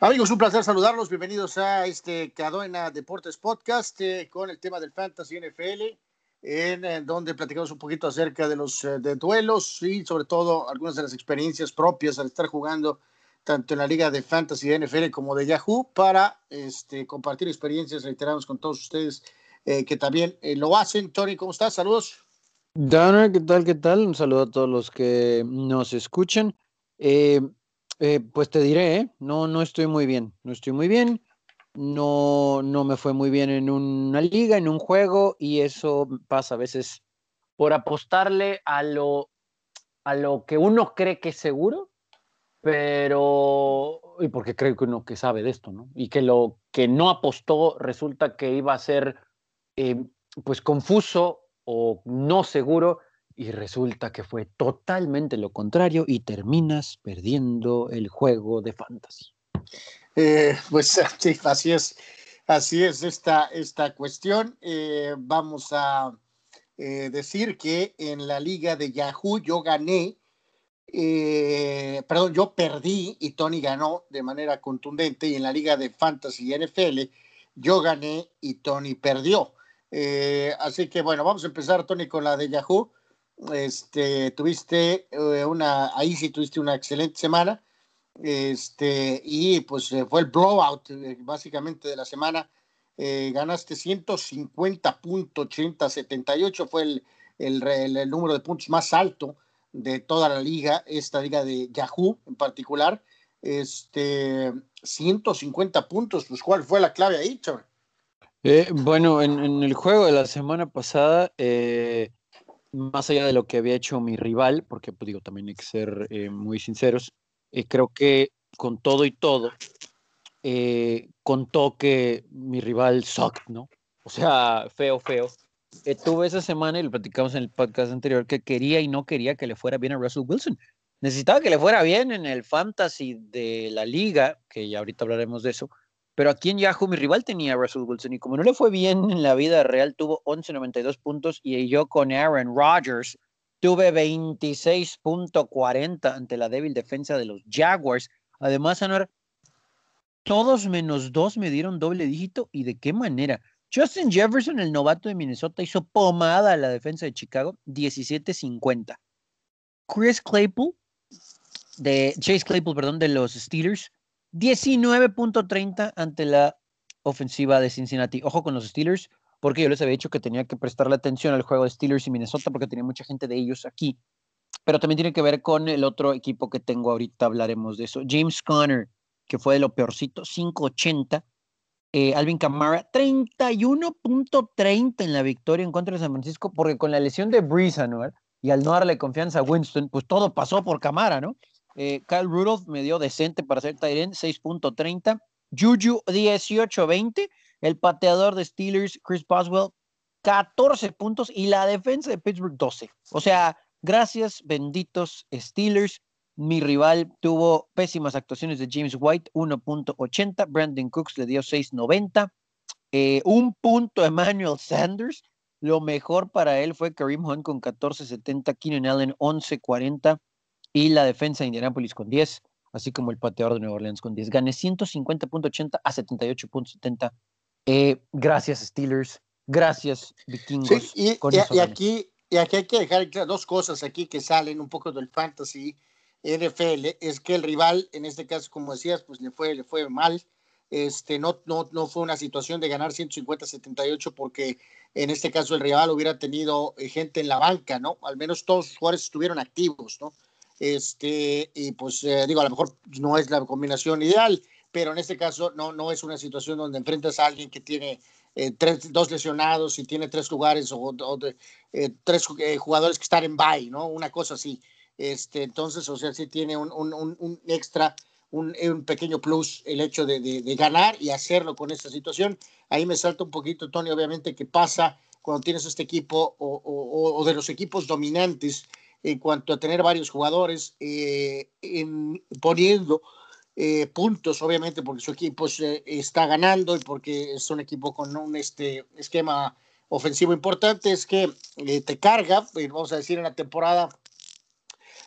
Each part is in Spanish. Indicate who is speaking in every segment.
Speaker 1: Amigos, un placer saludarlos. Bienvenidos a este Cadena Deportes Podcast eh, con el tema del Fantasy NFL, en, donde platicamos un poquito acerca de los eh, de duelos y sobre todo algunas de las experiencias propias al estar jugando tanto en la liga de Fantasy de NFL como de Yahoo para este, compartir experiencias, reiteramos con todos ustedes eh, que también lo hacen. Tony, ¿cómo estás? Saludos.
Speaker 2: Dana, ¿qué tal? ¿Qué tal? Un saludo a todos los que nos escuchan. Eh, eh, pues te diré, ¿eh? no, no estoy muy bien, no estoy muy bien, no, no me fue muy bien en una liga, en un juego, y eso pasa a veces por apostarle a lo, a lo que uno cree que es seguro, pero, y porque creo que uno que sabe de esto, ¿no? Y que lo que no apostó resulta que iba a ser, eh, pues, confuso o no seguro, y resulta que fue totalmente lo contrario y terminas perdiendo el juego de fantasy.
Speaker 1: Eh, pues sí, así es, así es esta, esta cuestión. Eh, vamos a eh, decir que en la liga de Yahoo yo gané, perdón, yo perdí y Tony ganó de manera contundente y en la liga de fantasy NFL yo gané y Tony perdió. así que bueno, vamos a empezar, Tony, con la de Yahoo este, tuviste eh, una, ahí sí tuviste una excelente semana, este, y pues eh, fue el blowout eh, básicamente de la semana, ganaste 150.8078, fue el, el, el, número de puntos más alto de toda la liga, esta liga de Yahoo en particular, este, 150 puntos, pues cuál fue la clave ahí, chaval.
Speaker 2: bueno, en, en, el juego de la semana pasada, eh, más allá de lo que había hecho mi rival, porque pues, digo, también hay que ser eh, muy sinceros, eh, creo que con todo y todo, eh, contó que mi rival sucked, ¿no? O sea, feo, feo. tuve esa semana, y lo platicamos en el podcast anterior, que quería y no quería que le fuera bien a Russell Wilson. Necesitaba que le fuera bien en el fantasy de la liga, que ya ahorita hablaremos de eso, pero aquí en Yahoo mi rival tenía a Russell Wilson y como no le fue bien en la vida real, tuvo 11.92 puntos y yo con Aaron Rodgers tuve 26.40 ante la débil defensa de los Jaguars. Además, Anuar, todos menos dos me dieron doble dígito y de qué manera. Justin Jefferson, el novato de Minnesota, hizo pomada a la defensa de Chicago, 17.50. Chris Claypool, de Chase Claypool, perdón, de los Steelers, 19.30 ante la ofensiva de Cincinnati. Ojo con los Steelers, porque yo les había dicho que tenía que prestarle atención al juego de Steelers y Minnesota porque tenía mucha gente de ellos aquí. Pero también tiene que ver con el otro equipo que tengo ahorita, hablaremos de eso. James Conner, que fue de lo peorcito, 5.80. Eh, Alvin Kamara, 31.30 en la victoria en contra de San Francisco, porque con la lesión de Breeze, ¿no? y al no darle confianza a Winston, pues todo pasó por Kamara, ¿no? Eh, Kyle Rudolph me dio decente para ser Tyrant, 6.30. Juju 18.20. El pateador de Steelers, Chris Boswell, 14 puntos. Y la defensa de Pittsburgh, 12. O sea, gracias, benditos Steelers. Mi rival tuvo pésimas actuaciones de James White, 1.80. Brandon Cooks le dio 6.90. Eh, un punto Emmanuel Sanders. Lo mejor para él fue Kareem Hunt con 14.70. Keenan Allen 11.40 y la defensa de Indianapolis con 10, así como el pateador de Nueva Orleans con 10. Gané 150.80 a 78.70. Eh, gracias, Steelers. Gracias, Vikingos.
Speaker 1: y, aquí, y aquí hay que dejar dos cosas aquí que salen un poco del fantasy NFL. Es que el rival, en este caso, como decías, pues le fue, le fue mal. Este, no, no, no fue una situación de ganar 150-78 porque en este caso el rival hubiera tenido eh, gente en la banca, ¿no? Al menos todos los jugadores estuvieron activos, ¿no? Este, y pues eh, digo, a lo mejor no es la combinación ideal, pero en este caso no, no es una situación donde enfrentas a alguien que tiene eh, tres, dos lesionados y tiene tres lugares o, eh, tres jugadores que están en bye, ¿no? Una cosa así. Este, entonces, o sea, sí tiene un, un, un extra, un, un, pequeño plus el hecho de, de, ganar y hacerlo con esta situación. Ahí me salta un poquito, Tony, obviamente, que pasa cuando tienes este equipo o, o, o de los equipos dominantes en cuanto a tener varios jugadores eh, en, poniendo eh, puntos, obviamente, porque su equipo está ganando y porque es un equipo con un este, esquema ofensivo importante, es que eh, te carga, vamos a decir, en la temporada,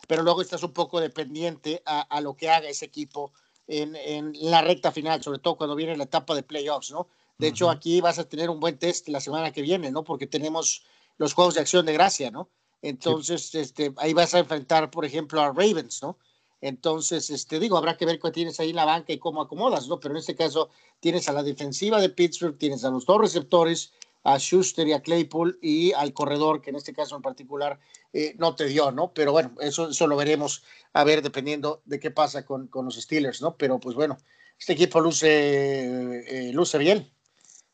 Speaker 1: pero luego estás un poco dependiente a, a, lo que haga ese equipo en, en, la recta final, sobre todo cuando viene la etapa de playoffs, ¿no? De hecho, aquí vas a tener un buen test la semana que viene, ¿no? Porque tenemos los juegos de acción de gracia, ¿no? Entonces, este, ahí vas a enfrentar, por ejemplo, a Ravens, ¿no? Entonces, este, digo, habrá que ver qué tienes ahí en la banca y cómo acomodas, ¿no? Pero en este caso tienes a la defensiva de Pittsburgh, tienes a los dos receptores, a Schuster y a Claypool y al corredor, que en este caso en particular eh, no te dio, ¿no? Pero bueno, eso, eso lo veremos a ver dependiendo de qué pasa con, con los Steelers, ¿no? Pero pues bueno, este equipo luce, eh, luce bien.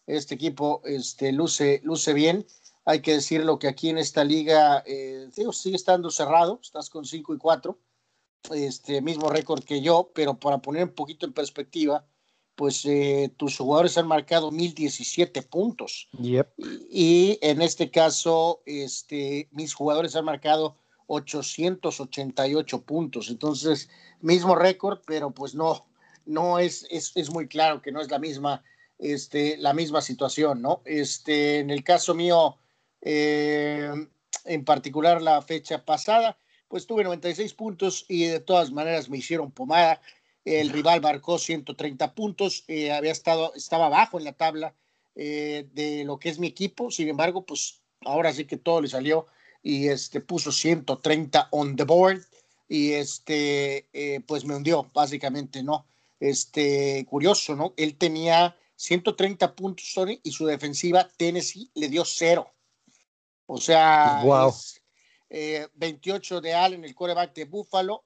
Speaker 1: Este equipo este, luce, luce bien. Hay que decirlo que aquí en esta liga eh, sigue estando cerrado, estás con 5 y 4 este mismo récord que yo, pero para poner un poquito en perspectiva, pues eh, tus jugadores han marcado 1017 puntos.
Speaker 2: Yep.
Speaker 1: Y, y, en este caso, este, mis jugadores han marcado 888 puntos. Entonces, mismo récord, pero pues no, no es, es, es, muy claro que no es la misma, este, la misma situación, ¿no? Este, en el caso mío, eh, en particular la fecha pasada, pues tuve 96 puntos y de todas maneras me hicieron pomada. El rival marcó 130 puntos, eh, había estado, estaba abajo en la tabla eh, de lo que es mi equipo, sin embargo, pues ahora sí que todo le salió y este puso 130 on the board y este pues me hundió básicamente, ¿no? Este curioso, ¿no? Él tenía 130 puntos sorry, y su defensiva Tennessee le dio cero. O sea,
Speaker 2: wow.
Speaker 1: es, eh, 28 de Allen, el coreback de Buffalo.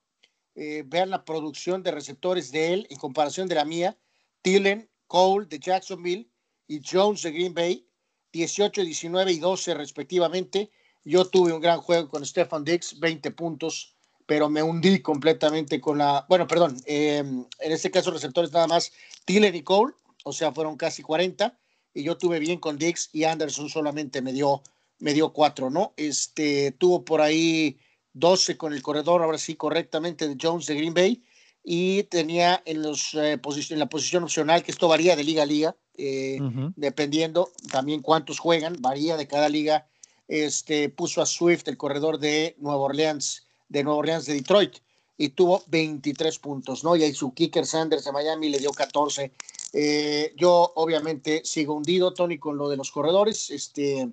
Speaker 1: Eh, vean la producción de receptores de él en comparación de la mía. Tillen, Cole de Jacksonville y Jones de Green Bay, 18, 19 y 12 respectivamente. Yo tuve un gran juego con Stefan Dix, 20 puntos, pero me hundí completamente con la. Bueno, perdón, eh, en este caso, receptores nada más Tillen y Cole, o sea, fueron casi 40. Y yo tuve bien con Dix y Anderson solamente me dio me dio cuatro, ¿no? Este, tuvo por ahí 12 con el corredor, ahora sí correctamente, de Jones de Green Bay, y tenía en, los, eh, en la posición opcional, que esto varía de liga a liga, eh, uh -huh. dependiendo también cuántos juegan, varía de cada liga, este, puso a Swift, el corredor de Nueva Orleans, de Nueva Orleans de Detroit, y tuvo 23 puntos, ¿no? Y ahí su kicker Sanders de Miami le dio 14. Eh, yo obviamente sigo hundido, Tony, con lo de los corredores, este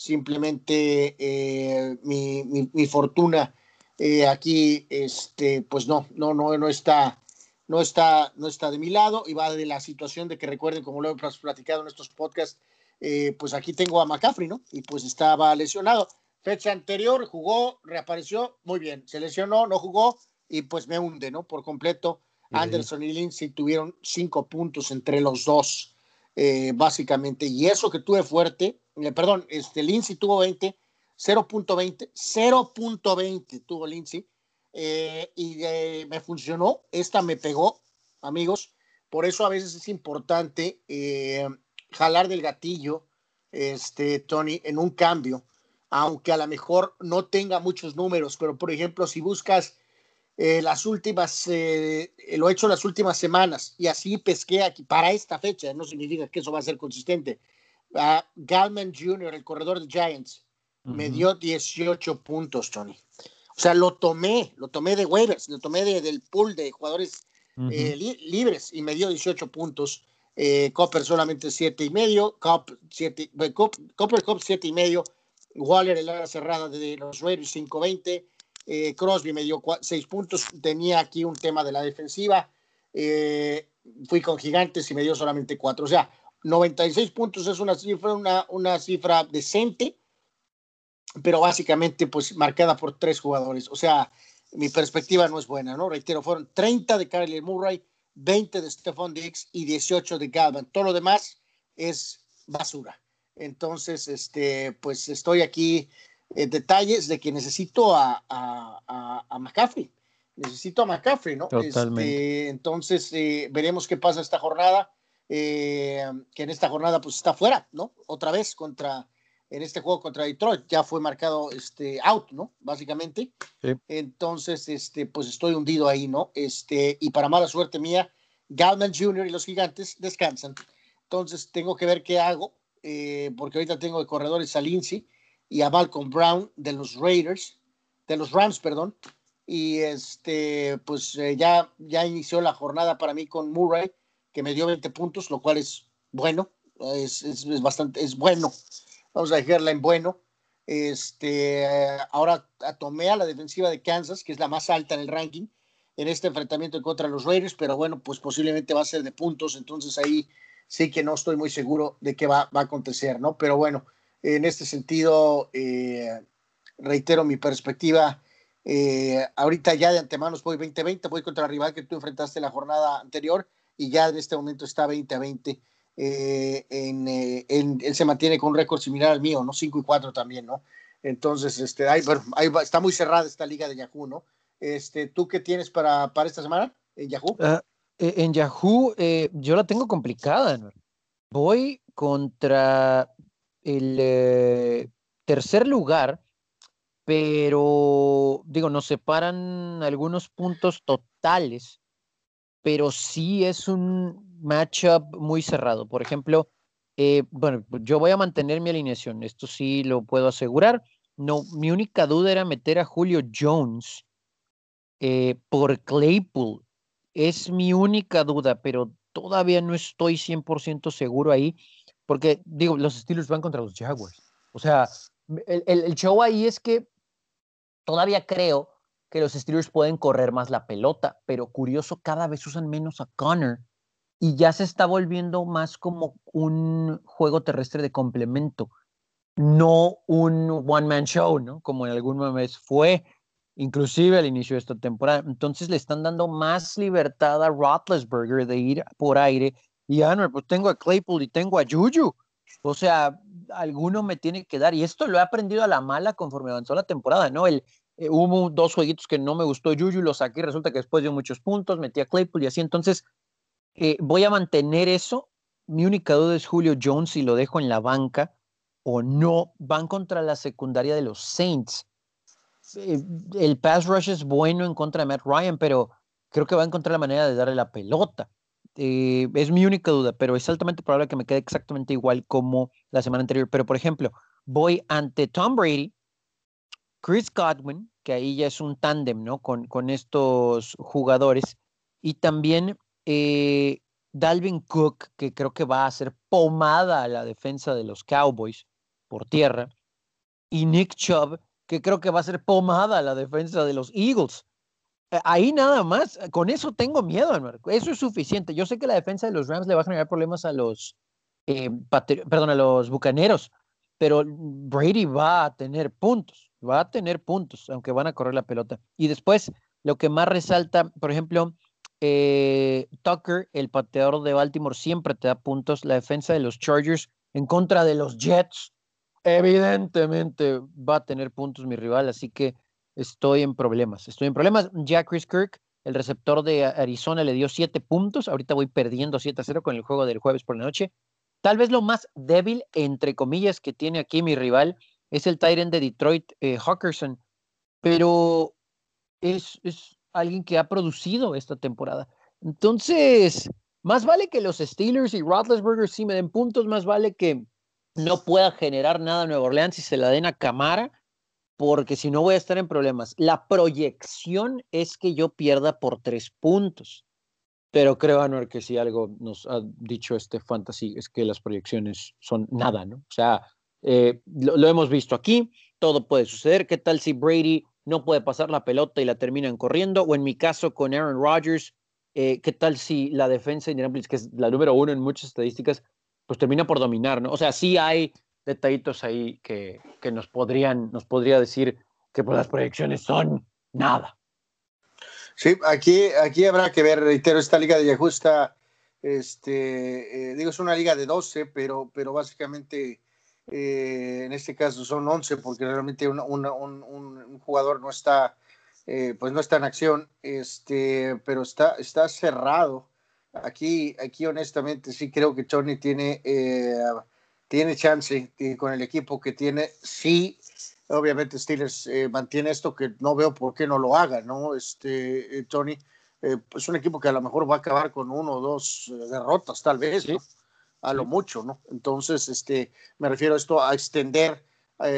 Speaker 1: simplemente eh, mi, mi, mi, fortuna eh, aquí, este, pues no, no, no, no está, no está, no está de mi lado y va de la situación de que recuerden, como lo hemos platicado en estos podcasts, eh, pues aquí tengo a McCaffrey, ¿no? Y pues estaba lesionado. Fecha anterior jugó, reapareció, muy bien. Se lesionó, no jugó y pues me hunde, ¿no? Por completo. Anderson y Lindsay tuvieron cinco puntos entre los dos, básicamente. Y eso que tuve fuerte, perdón, este Lindsay tuvo 20, 0.20, 0.20 tuvo Lindsay eh, y eh, me funcionó, esta me pegó, amigos, por eso a veces es importante eh, jalar del gatillo, este Tony, en un cambio, aunque a lo mejor no tenga muchos números, pero por ejemplo, si buscas las últimas, lo he hecho las últimas semanas y así pesqué aquí para esta fecha, no significa que eso va a ser consistente Uh, Galman Jr., el corredor de Giants, uh -huh. me dio 18 puntos, Tony. O sea, lo tomé, lo tomé de waivers, lo tomé de, del pool de jugadores uh -huh. eh, li libres y me dio 18 puntos. Eh, Copper solamente 7 y medio, Cop, siete, Cop, Copper Cup 7 y medio, Waller el área cerrada de los Raiders 5-20, eh, Crosby me dio 6 puntos, tenía aquí un tema de la defensiva, eh, fui con Gigantes y me dio solamente 4, o sea, 96 puntos es una cifra, una, una cifra decente, pero básicamente pues marcada por tres jugadores. O sea, mi perspectiva no es buena, ¿no? Reitero, fueron 30 de Kyler Murray, 20 de Stephon Diggs y 18 de Galvan. Todo lo demás es basura. Entonces, este, pues estoy aquí en detalles de que necesito a, a, a, a McCaffrey. Necesito a McCaffrey, ¿no?
Speaker 2: Totalmente.
Speaker 1: Este, entonces, eh, veremos qué pasa esta jornada eh, que en esta jornada pues está fuera, ¿no? Otra vez contra, en este juego contra Detroit, ya fue marcado este out, ¿no? Básicamente.
Speaker 2: Sí.
Speaker 1: Entonces, este, pues estoy hundido ahí, ¿no? Este, y para mala suerte mía, Galman Jr. y los gigantes descansan. Entonces tengo que ver qué hago, eh, porque ahorita tengo de corredores a Lindsay y a Malcolm Brown de los Raiders, de los Rams, perdón. y este, pues eh, ya, ya inició la jornada para mí con Murray, que me dio 20 puntos, lo cual es bueno, es, es, bastante, es bueno, vamos a dejarla en bueno. Este, ahora tomé a la defensiva de Kansas, que es la más alta en el ranking, en este enfrentamiento contra los Raiders, pero bueno, pues posiblemente va a ser de puntos, entonces ahí sí que no estoy muy seguro de qué va, a acontecer, ¿no? Pero bueno, en este sentido, eh, reitero mi perspectiva eh, ahorita ya de antemano voy 20-20, voy contra el rival que tú enfrentaste la jornada anterior y ya en este momento está 20-20. Eh, en, eh, él se mantiene con un récord similar al mío, ¿no? 5 y 4 también, ¿no? Entonces, este, ahí, está muy cerrada esta liga de Yahoo, ¿no? Este, ¿Tú qué tienes para, para esta semana en Yahoo?
Speaker 2: Ah, en Yahoo yo la tengo complicada. Voy contra el tercer lugar pero digo, nos separan algunos puntos totales, pero sí es un matchup muy cerrado. Por ejemplo, eh, bueno, yo voy a mantener mi alineación, esto sí lo puedo asegurar. No, mi única duda era meter a Julio Jones eh, por Claypool. Es mi única duda, pero todavía no estoy 100% seguro ahí, porque digo, los Steelers van contra los Jaguars. O sea, el, el show ahí es que Todavía creo que los Steelers pueden correr más la pelota, pero curioso, cada vez usan menos a Connor y ya se está volviendo más como un juego terrestre de complemento, no un one-man show, ¿no? Como en algún momento fue, inclusive al inicio de esta temporada. Entonces le están dando más libertad a Roethlisberger de ir por aire y ah, pues tengo a Claypool y tengo a Juju. O sea, alguno me tiene que dar. Y esto lo he aprendido a la mala conforme avanzó la temporada, ¿no? El, eh, hubo dos jueguitos que no me gustó Juju, lo saqué, resulta que después dio muchos puntos, metí a Claypool y así. Entonces, eh, voy a mantener eso. Mi única duda es Julio Jones si lo dejo en la banca o no. Van contra la secundaria de los Saints. Eh, el pass rush es bueno en contra de Matt Ryan, pero creo que va a encontrar la manera de darle la pelota. Es mi única duda, pero es altamente probable que me quede exactamente igual como la semana anterior. Pero, por ejemplo, voy ante Tom Brady, Chris Godwin, que ahí ya es un tándem, ¿no? Con, con estos jugadores, y también eh, Dalvin Cook, que creo que va a ser pomada a la defensa de los Cowboys por tierra, y Nick Chubb, que creo que va a ser pomada a la defensa de los Eagles. Eh, ahí nada más, con eso tengo miedo, Eso es suficiente. Yo sé que la defensa de los Rams le va a generar problemas a los, eh, perdón, a los Bucaneros, pero Brady va a tener puntos, va a tener puntos, aunque van a correr la pelota. Y después, lo que más resalta, por ejemplo, Tucker, el pateador de Baltimore, siempre te da puntos. La defensa de los Chargers en contra de los Jets, evidentemente va a tener puntos mi rival, así que estoy en problemas. Estoy en problemas. Ya Chris Kirk, el receptor de Arizona, le dio siete puntos. Ahorita voy perdiendo 7 a 0 con el juego del jueves por la noche. Tal vez lo más débil, entre comillas, que tiene aquí mi rival es el Tyrant de Detroit, eh, Hawkerson, pero es, es alguien que ha producido esta temporada. Entonces, más vale que los Steelers y Roethlisberger sí me den puntos, más vale que no pueda generar nada en Nueva Orleans y se la den a Camara porque si no voy a estar en problemas. La proyección es que yo pierda por tres puntos. Pero creo, Anuar, que si algo nos ha dicho este fantasy es que las proyecciones son nada, ¿no? O sea, eh, lo, hemos visto aquí, todo puede suceder. ¿Qué tal si Brady no puede pasar la pelota y la terminan corriendo? O en mi caso con Aaron Rodgers, eh, ¿qué tal si la defensa de Indianapolis, que es la número uno en muchas estadísticas, pues termina por dominar, ¿no? O sea, sí hay detallitos ahí que, que nos podrían, nos podría decir que pues, las proyecciones son nada.
Speaker 1: Sí, aquí, aquí habrá que ver, reitero, esta liga de está, este, eh, digo, es una liga de 12, pero, pero básicamente eh, en este caso son 11 porque realmente un, un, jugador no está, eh, pues no está en acción, este, pero está, está cerrado. Aquí, aquí honestamente sí creo que Tony tiene tiene chance con el equipo que tiene. Sí, obviamente Steelers eh, mantiene esto que no veo por qué no lo haga, ¿no? Este, eh, Tony, eh, es un equipo que a lo mejor va a acabar con uno o dos derrotas, tal vez, A lo mucho, ¿no? Entonces, este, me refiero a esto a extender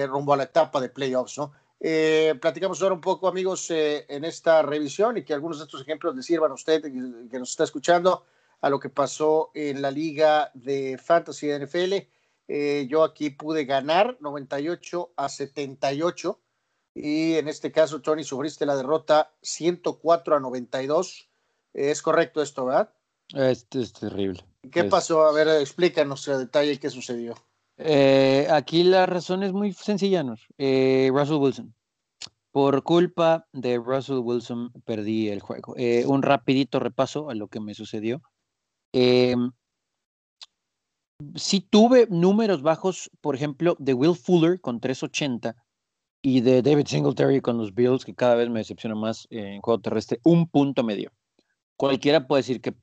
Speaker 1: rumbo a la etapa de playoffs, ¿no? Eh, platicamos ahora un poco, amigos, eh, en esta revisión y que algunos de estos ejemplos le sirvan a usted que, nos está escuchando a lo que pasó en la liga de Fantasy de NFL. Eh, yo aquí pude ganar 98 a 78 y en este caso, Tony, sufriste la derrota 104 a 92. Es correcto esto, ¿verdad?
Speaker 2: Este es terrible.
Speaker 1: ¿Qué pasó? A ver, explícanos a detalle qué sucedió.
Speaker 2: Eh, aquí la razón es muy sencilla, ¿no? Eh, Russell Wilson. Por culpa de Russell Wilson perdí el juego. Eh, un rapidito repaso a lo que me sucedió. Em, sí tuve números bajos, por ejemplo, de Will Fuller con 380 y de David Singletary con los Bills, que cada vez me decepciona más en juego terrestre, un punto medio. Cualquiera puede decir que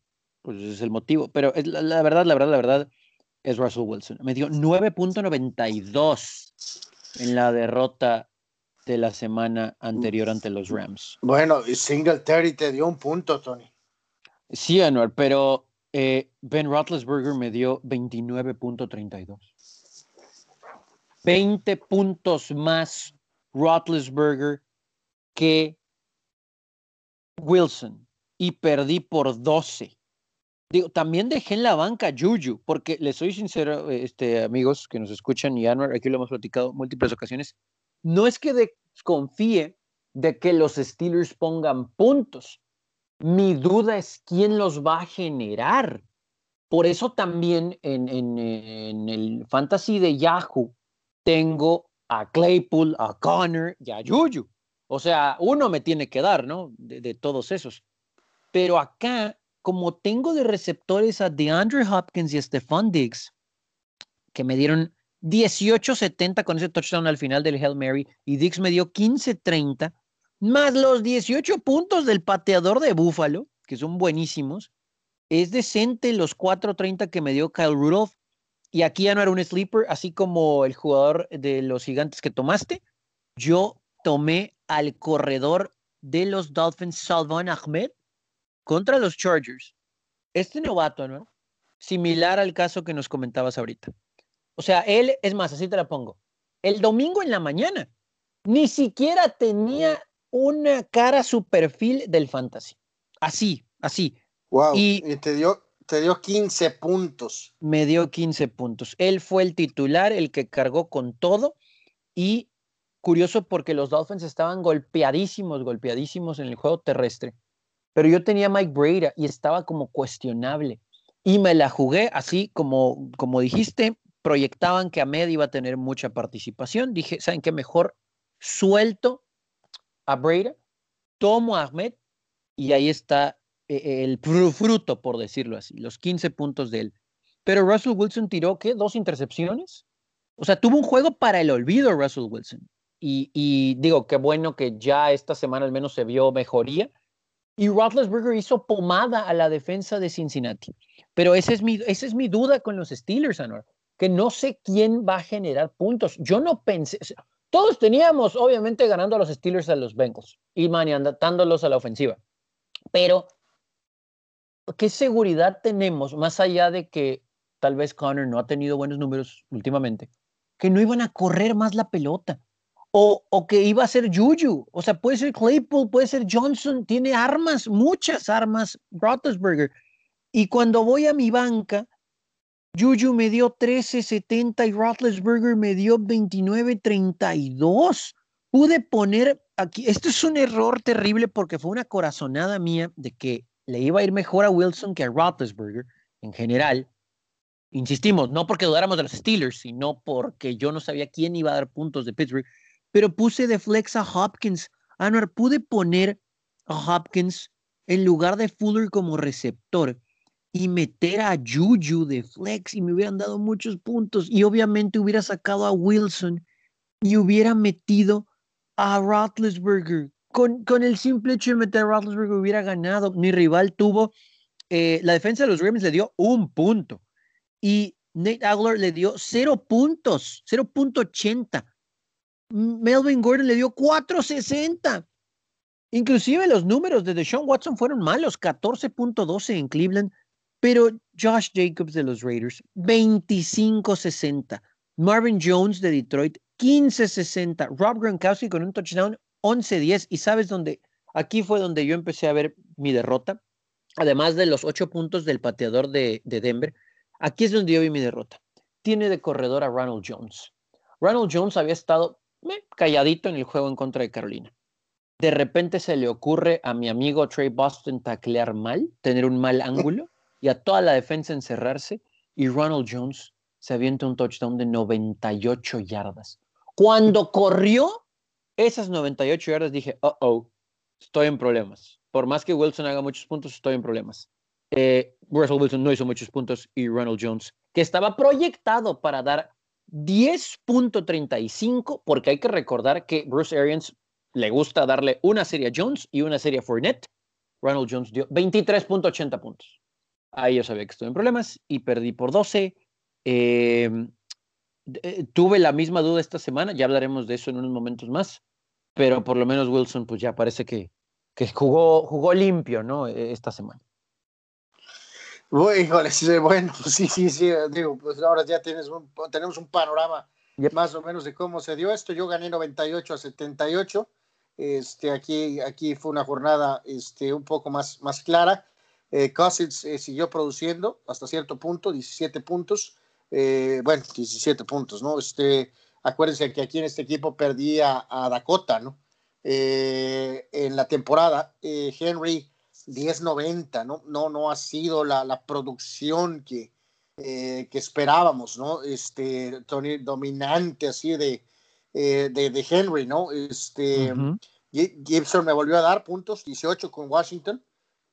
Speaker 2: pues, es el motivo, pero es la verdad, la verdad, la verdad, es Russell Wilson. Me dio 9.92 en la derrota de la semana anterior ante los Rams.
Speaker 1: Bueno, y Singletary te dio un punto, Tony.
Speaker 2: Sí, Anuar, pero eh, Ben Roethlisberger me dio 29.32. 20 puntos más Roethlisberger que Wilson y perdí por 12. Digo, también dejé en la banca Juju, porque les soy sincero, este, amigos que nos escuchan y Anwar, aquí lo hemos platicado múltiples ocasiones, no es que desconfíe de que los Steelers pongan puntos. Mi duda es quién los va a generar. Por eso también en, el fantasy de Yahoo tengo a Claypool, a Connor y a Juju. O sea, uno me tiene que dar, ¿no? De, de todos esos. Pero acá como tengo de receptores a DeAndre Hopkins y Stephon Diggs, que me dieron 18-70 con ese touchdown al final del Hail Mary, y Diggs me dio 15-30, más los 18 puntos del pateador de Buffalo, que son buenísimos, es decente los 4-30 que me dio Kyle Rudolph, y aquí ya no era un sleeper, así como el jugador de los gigantes que tomaste, yo tomé al corredor de los Dolphins, Salvan Ahmed, contra los Chargers, este novato, ¿no? Similar al caso que nos comentabas ahorita. O sea, él, es más, así te la pongo. El domingo en la mañana, ni siquiera tenía una cara su perfil del fantasy. Así, así.
Speaker 1: Wow. Y, te dio te dio 15 puntos.
Speaker 2: Me dio 15 puntos. Él fue el titular, el que cargó con todo. Y curioso porque los Dolphins estaban golpeadísimos, golpeadísimos en el juego terrestre pero yo tenía Mike Brady y estaba como cuestionable. Y me la jugué así como, como dijiste, proyectaban que Ahmed iba a tener mucha participación. Dije, ¿saben qué? Mejor suelto a Brady, tomo a Ahmed y ahí está eh, el fruto, por decirlo así, los 15 puntos de él. Pero Russell Wilson tiró, ¿qué? ¿Dos intercepciones? O sea, tuvo un juego para el olvido Russell Wilson. Y, y digo, qué bueno que ya esta semana al menos se vio mejoría, y Roethlisberger hizo pomada a la defensa de Cincinnati. Pero esa es mi, esa es mi duda con los Steelers, Anor, que no sé quién va a generar puntos. Yo no pensé, todos teníamos obviamente ganando a los Steelers a los Bengals y maniatándolos a la ofensiva. Pero, ¿qué seguridad tenemos más allá de que tal vez Connor no ha tenido buenos números últimamente? Que no iban a correr más la pelota o, o, que iba a ser Juju, o sea, puede ser Claypool, puede ser Johnson, tiene armas, muchas armas, Roethlisberger. Y cuando voy a mi banca, Juju me dio 13.70 y Roethlisberger me dio 29.32. Pude poner aquí, esto es un error terrible porque fue una corazonada mía de que le iba a ir mejor a Wilson que a Roethlisberger en general. Insistimos, no porque dudáramos de los Steelers, sino porque yo no sabía quién iba a dar puntos de Pittsburgh pero puse de flex a Hopkins. Anwar, pude poner a Hopkins en lugar de Fuller como receptor y meter a Juju de flex y me hubieran dado muchos puntos y obviamente hubiera sacado a Wilson y hubiera metido a Roethlisberger. Con, con el simple hecho de meter a Roethlisberger hubiera ganado. Mi rival tuvo, eh, la defensa de los Ravens le dio un punto y Nate Aguilar le dio cero puntos, 0.80. Melvin Gordon le dio 460. Inclusive los números de Deshaun Watson fueron malos, 14.12 en Cleveland, pero Josh Jacobs de los Raiders, 25.60. Marvin Jones de Detroit, 15-60. Rob Gronkowski con un touchdown 11-10. Y sabes dónde, aquí fue donde yo empecé a ver mi derrota. Además de los ocho puntos del pateador de, Denver, aquí es donde yo vi mi derrota. Tiene de corredor a Ronald Jones. Ronald Jones había estado calladito en el juego en contra de Carolina. De repente se le ocurre a mi amigo Trey Boston taclear mal, tener un mal ángulo y a toda la defensa encerrarse. Y Ronald Jones se avienta un touchdown de 98 yardas. Cuando corrió esas 98 yardas, dije, oh, oh, estoy en problemas. Por más que Wilson haga muchos puntos, estoy en problemas. Eh, Russell Wilson no hizo muchos puntos y Ronald Jones, que estaba proyectado para dar 10.35, porque hay que recordar que Bruce Arians le gusta darle una serie a Jones y una serie a Fournette. Ronald Jones dio 23.80 puntos. Ahí yo sabía que estuve en problemas y perdí por 12. Em, eh, tuve la misma duda esta semana, ya hablaremos de eso en unos momentos más, pero por lo menos Wilson pues ya parece que, que jugó, jugó limpio, ¿no? E, esta semana.
Speaker 1: Bueno, pues sí, sí, sí, digo, pues ahora ya tienes tenemos un panorama más o menos de cómo se dio esto. Yo gané 98 a 78. Este, aquí, aquí fue una jornada este, un poco más, más clara. Eh, Cousins eh, siguió produciendo hasta cierto punto, 17 puntos. Eh, bueno, 17 puntos, ¿no? Este, acuérdense que aquí en este equipo perdía a Dakota, ¿no? Eh, en la temporada, Henry 10.90, ¿no? No, no ha sido la, la producción que, que esperábamos, ¿no? Este, Tony, dominante así de, de, de, Henry, ¿no? Este, Gibson me volvió a dar puntos, 18 con Washington.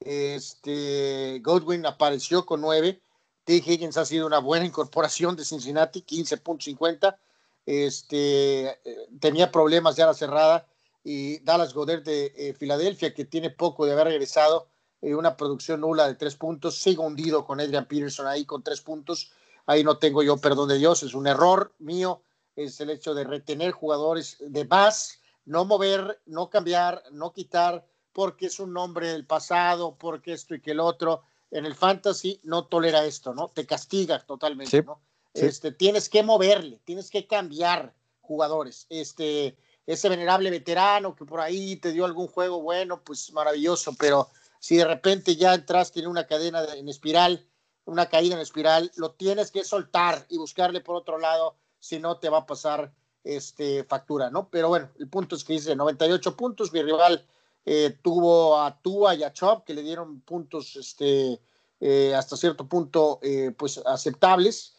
Speaker 1: Este, Godwin apareció con 9 T. Higgins ha sido una buena incorporación de Cincinnati, 15.50. Este, eh, tenía problemas ya a la cerrada. Y Dallas Goddard de eh, Filadelfia, que tiene poco de haber regresado, eh, una producción nula de tres puntos. Sigo hundido con Adrian Peterson ahí con tres puntos. Ahí no tengo yo perdón de Dios, es un error mío. Es el hecho de retener jugadores de más, no mover, no cambiar, no quitar, porque es un nombre del pasado, porque esto y que el otro en el fantasy no tolera esto, ¿no? Te castiga totalmente, ¿no? Este, tienes que moverle, tienes que cambiar jugadores. Este, ese venerable veterano que por ahí te dio algún juego bueno, pues maravilloso, pero si de repente ya entraste en una cadena en espiral, una caída en espiral, lo tienes que soltar y buscarle por otro lado, si no te va a pasar este, factura, ¿no? Pero bueno, el punto es que dice 98 puntos, mi rival eh, tuvo a Tua y a Chop que le dieron puntos este, eh, hasta cierto punto eh, pues aceptables,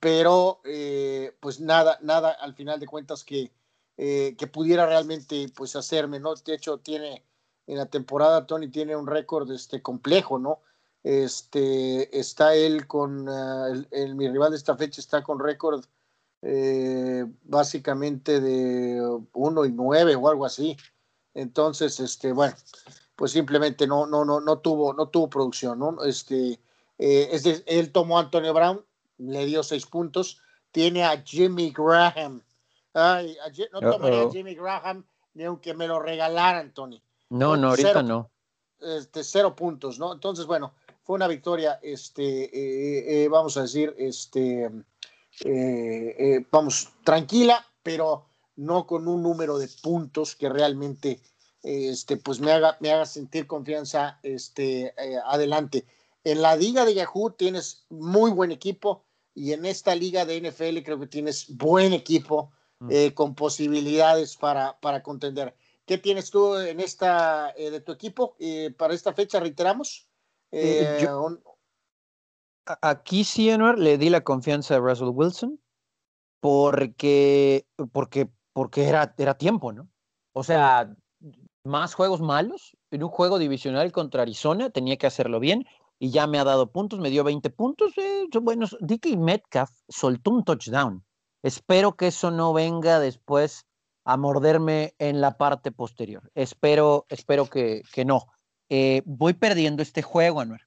Speaker 1: pero pues nada, nada al final de cuentas que, que pudiera realmente pues hacerme, ¿no? De hecho tiene en la temporada Tony tiene un récord este, complejo, ¿no? Este, está él con, el, mi rival de esta fecha está con récord básicamente de 1 y 9 o algo así. Entonces, este, bueno, pues simplemente no, no, no, no tuvo, no tuvo producción, ¿no? Este, eh, él tomó a Antonio Brown, le dio seis puntos, tiene a Jimmy Graham. Ay, no tomaría a Jimmy Graham ni aunque me lo regalaran, Tony.
Speaker 2: No, no, ahorita no.
Speaker 1: Este, cero puntos, ¿no? Entonces, bueno, fue una victoria, este, eh, eh, vamos a decir, este, vamos, tranquila, pero no con un número de puntos que realmente este, pues me haga, me haga sentir confianza este, eh, adelante. En la liga de Yahoo tienes muy buen equipo y en esta liga de NFL creo que tienes buen equipo mm. eh, con posibilidades para, para contender. ¿Qué tienes tú en esta eh, de tu equipo para esta fecha? Reiteramos.
Speaker 2: aquí sí, le di la confianza a Russell Wilson porque, porque porque era, era tiempo, ¿no? O sea, más juegos malos. En un juego divisional contra Arizona tenía que hacerlo bien y ya me ha dado puntos, me dio 20 puntos. Eh, bueno, DK Metcalf soltó un touchdown. Espero que eso no venga después a morderme en la parte posterior. Espero, espero que, que no. Eh, voy perdiendo este juego, Anuar.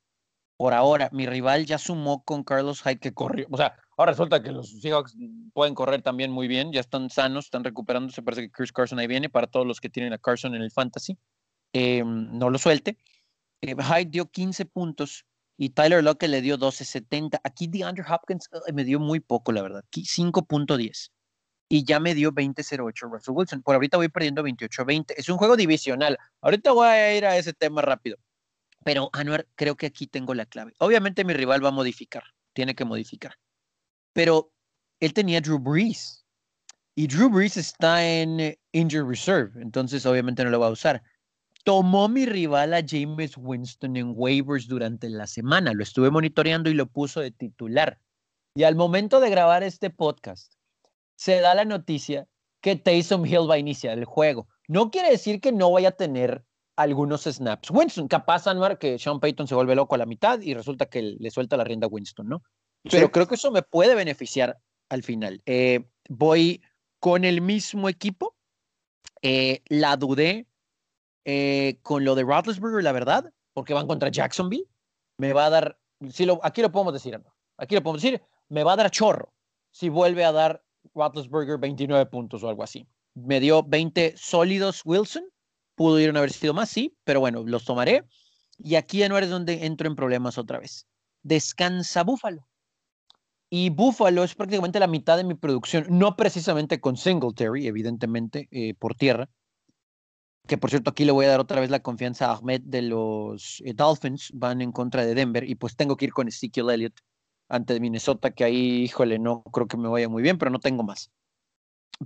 Speaker 2: Por ahora, mi rival ya sumó con Carlos Hyde que corrió. O sea, Ahora resulta que los Seahawks pueden correr también muy bien, ya están sanos, están recuperándose. Parece que Chris Carson ahí viene para todos los que tienen a Carson en el fantasy. Eh, no lo suelte. Eh, Hyde dio 15 puntos y Tyler Lockett le dio 12.70. Aquí DeAndre Hopkins me dio muy poco, la verdad. 5.10. y ya me dio 20-08 Russell Wilson. Por ahorita voy perdiendo 28-20. Es un juego divisional. Ahorita voy a ir a ese tema rápido. Pero Anuar, creo que aquí tengo la clave. Obviamente mi rival va a modificar, tiene que modificar. Pero él tenía Drew Brees y Drew Brees está en eh, Injured Reserve, entonces obviamente no lo va a usar. Tomó mi rival a James Winston en waivers durante la semana, lo estuve monitoreando y lo puso de titular. Y al momento de grabar este podcast, se da la noticia que Taysom Hill va a iniciar el juego. No quiere decir que no vaya a tener algunos snaps. Winston, capaz, Anwar, que Sean Payton se vuelve loco a la mitad y resulta que le suelta la rienda a Winston, ¿no? Pero creo que eso me puede beneficiar al final. Eh, voy con el mismo equipo. Eh, la dudé eh, con lo de Roethlisberger, la verdad, porque van contra Jacksonville. Me va a dar, si lo, aquí lo podemos decir, aquí lo podemos decir, me va a dar chorro si vuelve a dar Roethlisberger 29 puntos o algo así. Me dio 20 sólidos Wilson. Pudieron haber sido más, sí, pero bueno, los tomaré. Y aquí ya no es donde entro en problemas otra vez. Descansa Búfalo. Y Buffalo es prácticamente la mitad de mi producción, no precisamente con Singletary, evidentemente, eh, por tierra. Que por cierto, aquí le voy a dar otra vez la confianza a Ahmed de los eh, Dolphins, van en contra de Denver, y pues tengo que ir con Ezekiel Elliott ante Minnesota, que ahí, híjole, no creo que me vaya muy bien, pero no tengo más.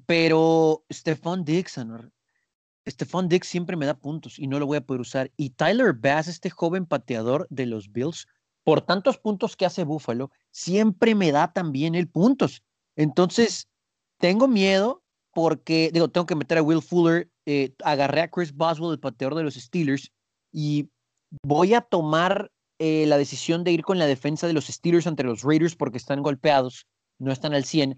Speaker 2: Pero Stephon Diggs, Stephon Diggs siempre me da puntos y no lo voy a poder usar. Y Tyler Bass, este joven pateador de los Bills, por tantos puntos que hace Buffalo, siempre me da también el puntos. Entonces, tengo miedo porque, digo, tengo que meter a Will Fuller, eh, agarré a Chris Boswell, el pateador de los Steelers, y voy a tomar eh, la decisión de ir con la defensa de los Steelers ante los Raiders porque están golpeados, no están al 100.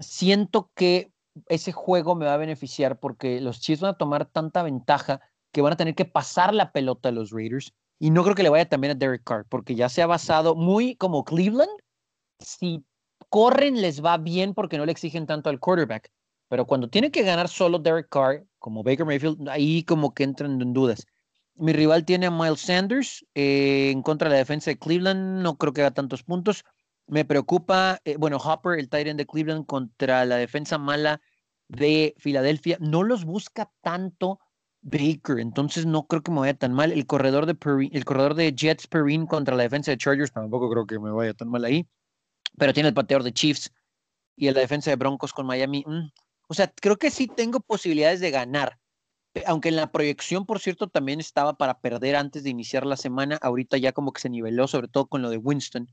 Speaker 2: Siento que ese juego me va a beneficiar porque los Chiefs van a tomar tanta ventaja que van a tener que pasar la pelota a los Raiders y no creo que le vaya también a Derek Carr, porque ya se ha basado muy como Cleveland. Si corren, les va bien porque no le exigen tanto al quarterback. Pero cuando tiene que ganar solo Derek Carr, como Baker Mayfield, ahí como que entran en dudas. Mi rival tiene a Miles Sanders eh, en contra de la defensa de Cleveland. No creo que haga tantos puntos. Me preocupa, eh, bueno, Hopper, el end de Cleveland, contra la defensa mala de Filadelfia. No los busca tanto Baker, entonces no creo que me vaya tan mal. El corredor de el corredor de Jets Perrin contra la defensa de Chargers tampoco creo que me vaya tan mal ahí. Pero tiene el pateador de Chiefs y la defensa de Broncos con Miami. Mm, o sea, creo que sí tengo posibilidades de ganar. Aunque en la proyección, por cierto, también estaba para perder antes de iniciar la semana. Ahorita ya como que se niveló, sobre todo con lo de Winston.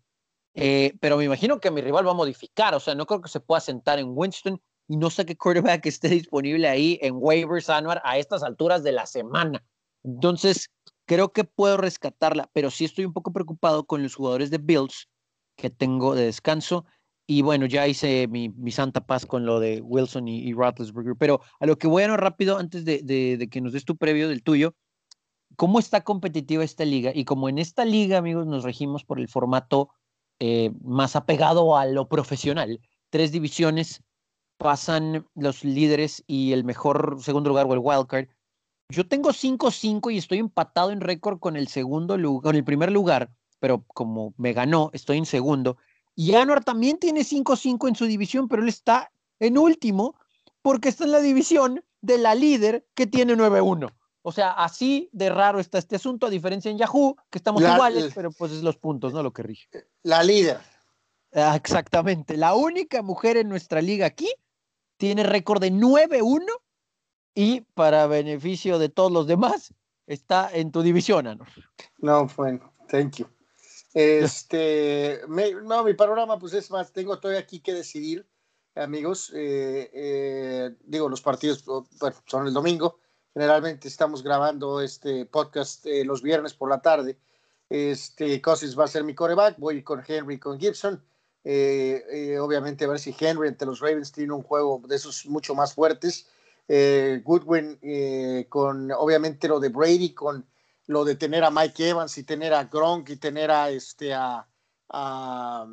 Speaker 2: Eh, pero me imagino que mi rival va a modificar. O sea, no creo que se pueda sentar en Winston y no sé qué quarterback esté disponible ahí en waivers Anuar a estas alturas de la semana. Entonces, creo que puedo rescatarla, pero sí estoy un poco preocupado con los jugadores de Bills que tengo de descanso. Y bueno, ya hice mi, santa paz con lo de Wilson y, y. Pero a lo que voy a no rápido, antes de, que nos des tu previo del tuyo, ¿cómo está competitiva esta liga? Y como en esta liga, amigos, nos regimos por el formato eh, más apegado a lo profesional, tres divisiones, pasan los líderes y el mejor segundo lugar o el wildcard. Yo tengo 5-5 y estoy empatado en récord con el segundo con el primer lugar, pero como me ganó, estoy en segundo. Y Anuar también tiene 5-5 en su división, pero él está en último porque está en la división de la líder que tiene 9-1. O sea, así de raro está este asunto, a diferencia en Yahoo, que estamos iguales, pero pues es los puntos, ¿no? Lo que rige.
Speaker 1: La líder.
Speaker 2: Ah, exactamente. La única mujer en nuestra liga aquí tiene récord de 9-1 y para beneficio de todos los demás está en tu división, Anor.
Speaker 1: No, bueno, thank you. Este, no, mi panorama pues es más, tengo todavía aquí que decidir, amigos. Eh, eh, digo, los partidos bueno, son el domingo. Generalmente estamos grabando este podcast eh, los viernes por la tarde. Este, Cousins va a ser mi coreback, voy con Henry, con Gibson. Obviamente a ver si Henry entre los Ravens tiene un juego de esos mucho más fuertes. Goodwin con obviamente lo de Brady, con lo de tener a Mike Evans y tener a Gronk y tener a este a, a,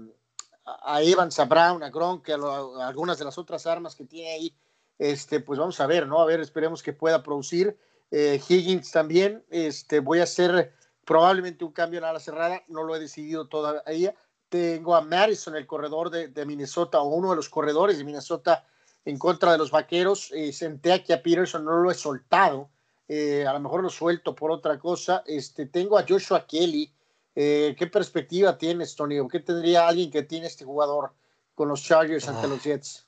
Speaker 1: Evans, a Brown, a Gronk, a, algunas de las otras armas que tiene ahí. Este, pues vamos a ver, ¿no? A ver, esperemos que pueda producir. Higgins también, este, voy a hacer probablemente un cambio en la cerrada, no lo he decidido todavía, tengo a Madison, el corredor de, Minnesota, o uno de los corredores de Minnesota, en contra de los vaqueros. Eh, senté aquí a Peterson, no lo he soltado. Eh, a lo mejor lo suelto por otra cosa. Este, tengo a Joshua Kelly. Eh, ¿Qué perspectiva tienes, Tony? ¿Qué tendría alguien que tiene este jugador con los Chargers ante los ah. Jets?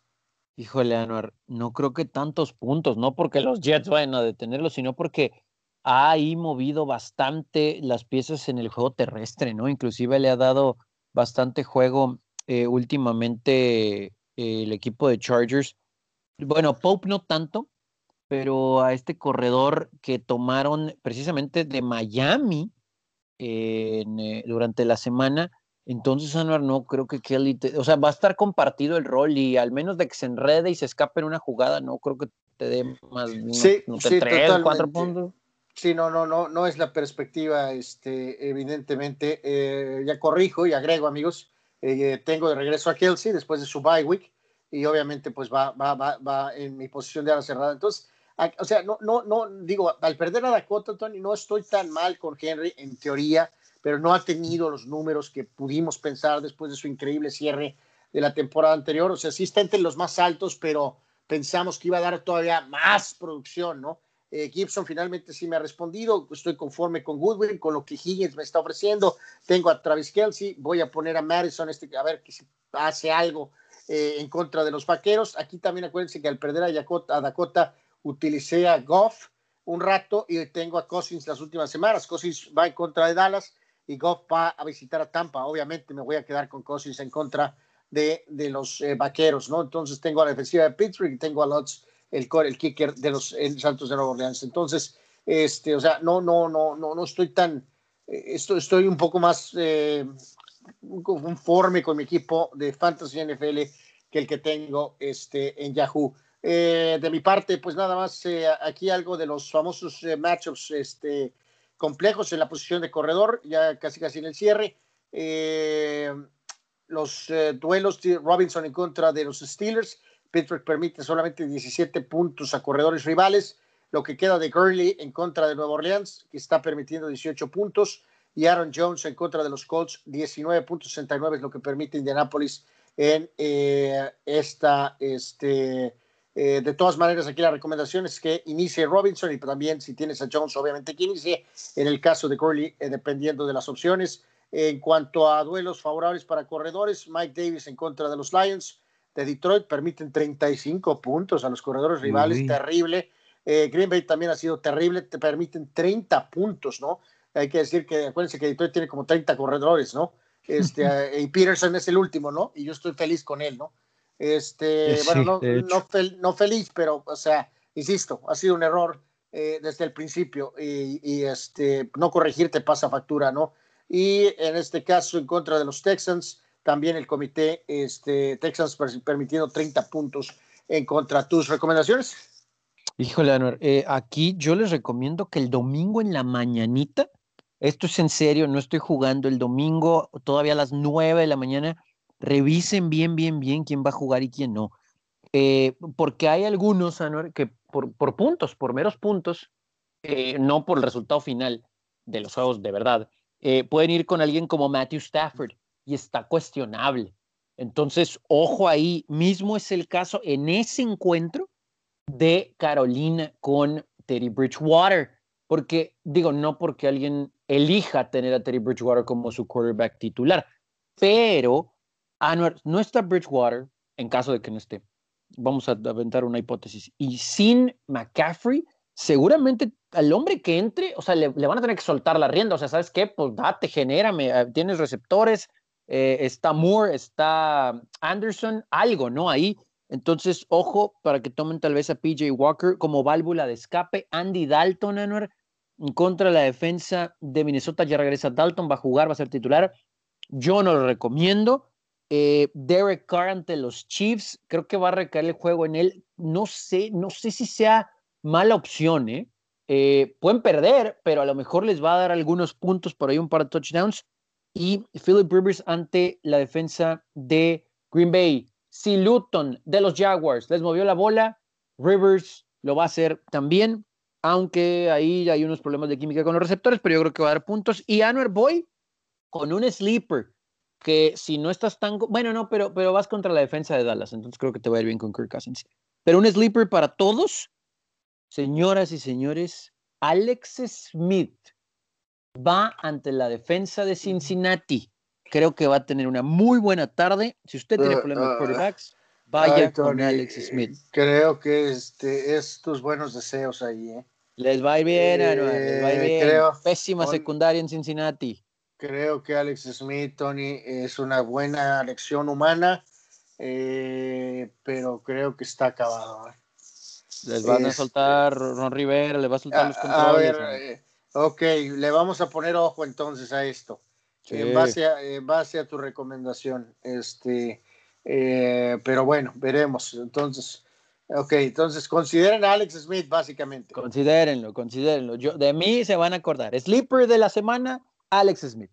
Speaker 2: Híjole, Anuar, no creo que tantos puntos, no porque los Jets vayan a detenerlo, sino porque ha ahí movido bastante las piezas en el juego terrestre, ¿no? Inclusive le ha dado bastante juego últimamente el equipo de Chargers. Bueno, Pope no tanto, pero a este corredor que tomaron precisamente de Miami eh, durante la semana, entonces Anuar no creo que Kelly, o sea, va a estar compartido el rol y al menos de que se enrede y se escape en una jugada, no creo que te dé más,
Speaker 1: sí, sí, tres, cuatro puntos. Sí, no, no, no, no es la perspectiva, este, evidentemente. Eh, ya corrijo y agrego, amigos. Eh, tengo de regreso a Kelsey después de su bye week y obviamente pues va, va, va, va en mi posición de ala cerrada. Entonces, o sea, no, no, no, digo, al perder a Dakota, Tony, no estoy tan mal con Henry en teoría, pero no ha tenido los números que pudimos pensar después de su increíble cierre de la temporada anterior. O sea, sí está entre los más altos, pero pensamos que iba a dar todavía más producción, ¿no? Eh, Gibson finalmente sí me ha respondido, estoy conforme con Goodwin, con lo que Higgins me está ofreciendo. Tengo a Travis Kelsey, voy a poner a Madison este, a ver si hace algo eh, en contra de los vaqueros. Aquí también acuérdense que al perder a Dakota utilicé a Goff un rato y tengo a Cousins las últimas semanas. Cousins va en contra de Dallas y Goff va a visitar a Tampa. Obviamente me voy a quedar con Cousins en contra de, de los eh, vaqueros, ¿no? Entonces tengo a la defensiva de Pittsburgh y tengo a Lutz, el, el kicker de los Santos de Nueva Orleans. Entonces, este, o sea, no, no, no, no, no estoy tan, eh, estoy, estoy un poco más eh, conforme con mi equipo de Fantasy NFL que el que tengo este, en Yahoo. Eh, de mi parte, pues nada más eh, aquí algo de los famosos eh, matchups este, complejos en la posición de corredor, ya casi casi en el cierre. los duelos de Robinson en contra de los Steelers. Pittsburgh permite solamente 17 puntos a corredores rivales. Lo que queda de Gurley en contra de Nueva Orleans, que está permitiendo 18 puntos y Aaron Jones en contra de los Colts, 19.69 es lo que permite Indianapolis en esta, este, eh, de todas maneras, aquí la recomendación es que inicie Robinson y también si tienes a Jones, obviamente que inicie, en el caso de Curly, eh, dependiendo de las opciones. En cuanto a duelos favorables para corredores, Mike Davis en contra de los Lions de Detroit permiten 35 puntos a los corredores rivales, terrible. Green Bay también ha sido terrible, te permiten 30 puntos, ¿no? hay que decir que acuérdense que Detroit tiene como 30 corredores, ¿no? Este, eh, y Peterson es el último, ¿no? Y yo estoy feliz con él, ¿no? Este, bueno, no, no, feliz, pero, o sea, insisto, ha sido un error eh, desde el principio y, este, no corregirte pasa factura, ¿no? Y en este caso, en contra de los Texans, también el comité, este, Texans permitiendo 30 puntos en contra. ¿Tus recomendaciones?
Speaker 2: Híjole, Anuar, eh, aquí yo les recomiendo que el domingo en la mañanita esto es en serio, no estoy jugando el domingo, todavía a las 9 de la mañana. Revisen bien, bien, bien quién va a jugar y quién no. Eh, porque hay algunos, que por, puntos, por meros puntos, eh, no por el resultado final de los juegos de verdad, eh, pueden ir con alguien como Matthew Stafford y está cuestionable. Entonces, ojo ahí, mismo es el caso en ese encuentro de Carolina con Teddy Bridgewater, porque digo, no porque alguien elija tener a Teddy Bridgewater como su quarterback titular. Pero Anwar, no está Bridgewater, en caso de que no esté. Vamos a aventar una hipótesis. Y sin McCaffrey, seguramente al hombre que entre, o sea, le, van a tener que soltar la rienda. O sea, ¿sabes qué? Pues date, genérame, eh, tienes receptores, eh, está Moore, está Anderson, algo, ¿no? Ahí. Entonces, ojo para que tomen tal vez a PJ Walker como válvula de escape. Andy Dalton, Anwar, contra la defensa de Minnesota. Ya regresa Dalton, va a jugar, va a ser titular. Yo no lo recomiendo. Eh, Derek Carr ante los Chiefs, creo que va a recaer el juego en él. No sé, no sé si sea mala opción, ¿eh? ¿eh? pueden perder, pero a lo mejor les va a dar algunos puntos por ahí, un par de touchdowns. Y Philip Rivers ante la defensa de Green Bay. Si Luton de los Jaguars les movió la bola, Rivers lo va a hacer también aunque ahí hay unos problemas de química con los receptores, pero yo creo que va a dar puntos. Y Anwar Boy con un sleeper, que si no estás tan... Bueno, no, pero, pero vas contra la defensa de Dallas, entonces creo que te va a ir bien con Kirk Cousins. Pero un sleeper para todos, señoras y señores, Alex Smith va ante la defensa de Cincinnati. Creo que va a tener una muy buena tarde. Si usted tiene
Speaker 1: Uh,
Speaker 2: problemas de
Speaker 1: uh,
Speaker 2: quarterbacks, vaya
Speaker 1: Ay,
Speaker 2: con
Speaker 1: Tony,
Speaker 2: Alex Smith.
Speaker 1: Creo que este es tus buenos deseos ahí, ¿eh?
Speaker 2: Les va a ir bien, Anuar, les va a ir
Speaker 1: Eh,
Speaker 2: bien.
Speaker 1: creo-
Speaker 2: Pésima
Speaker 1: con-
Speaker 2: secundaria en Cincinnati.
Speaker 1: Creo que Alex Smith, Tony, es una buena lección humana, eh, pero creo que está acabado. ¿eh?
Speaker 2: Les van a
Speaker 1: Es-
Speaker 2: soltar Ron Rivera, les va a soltar los
Speaker 1: A, a
Speaker 2: controles.
Speaker 1: ver, eh, ok, le vamos a poner ojo entonces a esto.
Speaker 2: Sí.
Speaker 1: En, base a, en base a tu recomendación. Este, eh, pero bueno, veremos. Entonces, ok, entonces consideren a Alex Smith básicamente.
Speaker 2: Considérenlo, considérenlo. Yo, de mí se van a acordar. Sleeper de la semana, Alex Smith.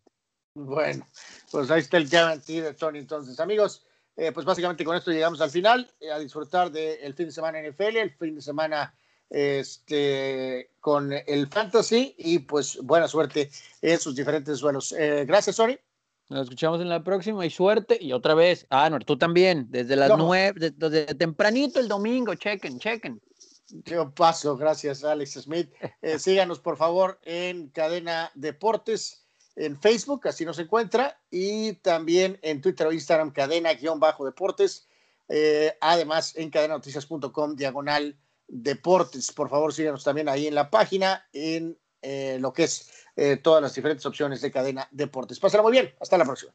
Speaker 1: Bueno, pues ahí está el guarantee de Tony. Entonces, amigos, eh, pues básicamente con esto llegamos al final, eh, a disfrutar del fin de semana NFL, el fin de semana este, con el fantasy y pues buena suerte en sus diferentes duelos. Eh, gracias, Tony.
Speaker 2: Nos escuchamos en la próxima y suerte. Y otra vez, Anuar, tú también, desde las
Speaker 1: No.
Speaker 2: nueve, de- desde tempranito el domingo, chequen, chequen.
Speaker 1: Yo paso, gracias Alex Smith. Eh, síganos por favor en Cadena Deportes en Facebook, así nos encuentra, y también en Twitter o Instagram, cadena-deportes. Eh, además, en cadenanoticias.com, diagonal deportes. Por favor, síganos también ahí en la página, en eh, lo que es eh, todas las diferentes opciones de cadena deportes. Pásala muy bien, hasta la próxima.